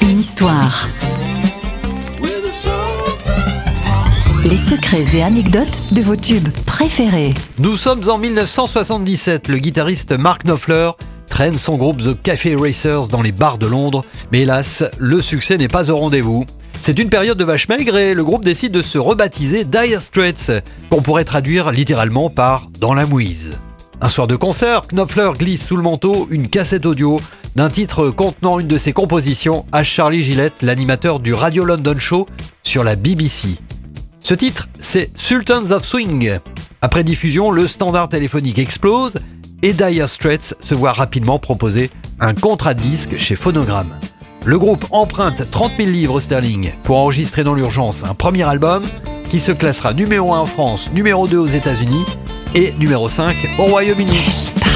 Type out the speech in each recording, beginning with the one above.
Une histoire. Les secrets et anecdotes de vos tubes préférés. Nous sommes en 1977. Le guitariste Mark Knopfler traîne son groupe The Café Racers dans les bars de Londres. Mais hélas, le succès n'est pas au rendez-vous. C'est une période de vache maigre et le groupe décide de se rebaptiser Dire Straits, qu'on pourrait traduire littéralement par Dans la mouise. Un soir de concert, Knopfler glisse sous le manteau une cassette audio d'un titre contenant une de ses compositions à Charlie Gillette, l'animateur du Radio London Show sur la BBC. Ce titre, c'est Sultans of Swing. Après diffusion, le standard téléphonique explose et Dire Straits se voit rapidement proposer un contrat de disque chez Phonogram. Le groupe emprunte 30 000 livres sterling pour enregistrer dans l'urgence un premier album qui se classera numéro 1 en France, numéro 2 aux États-Unis et numéro 5 au Royaume-Uni.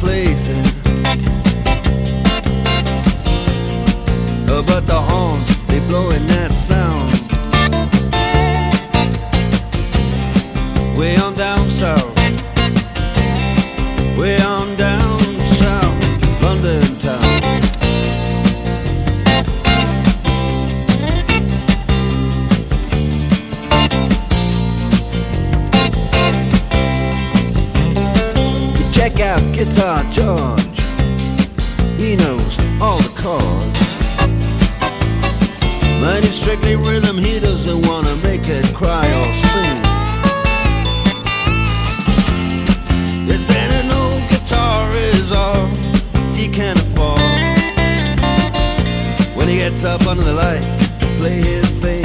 places. Uh, but the horns, they blowing that sound. Out Guitar George. He knows all the chords. But it's strictly rhythm, he doesn't wanna make it cry or sing. If then an old guitar is all he can afford When he gets up under the lights to play his thing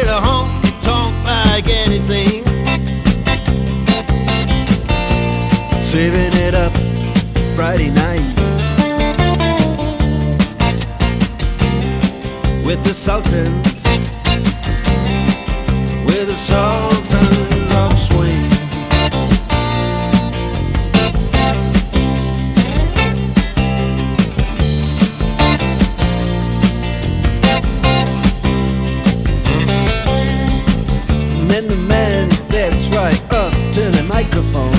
The honky tonk like anything. Saving it up Friday night with the Sultans, with the Sultans microphone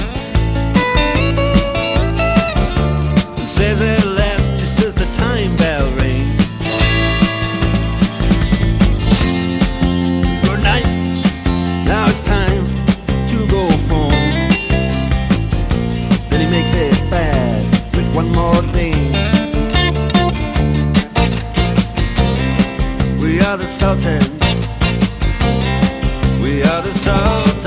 and says at last, just as the time bell rings, Good night, now it's time to go home. Then he makes it fast with one more thing. We are the Sultans. We are the Sultans.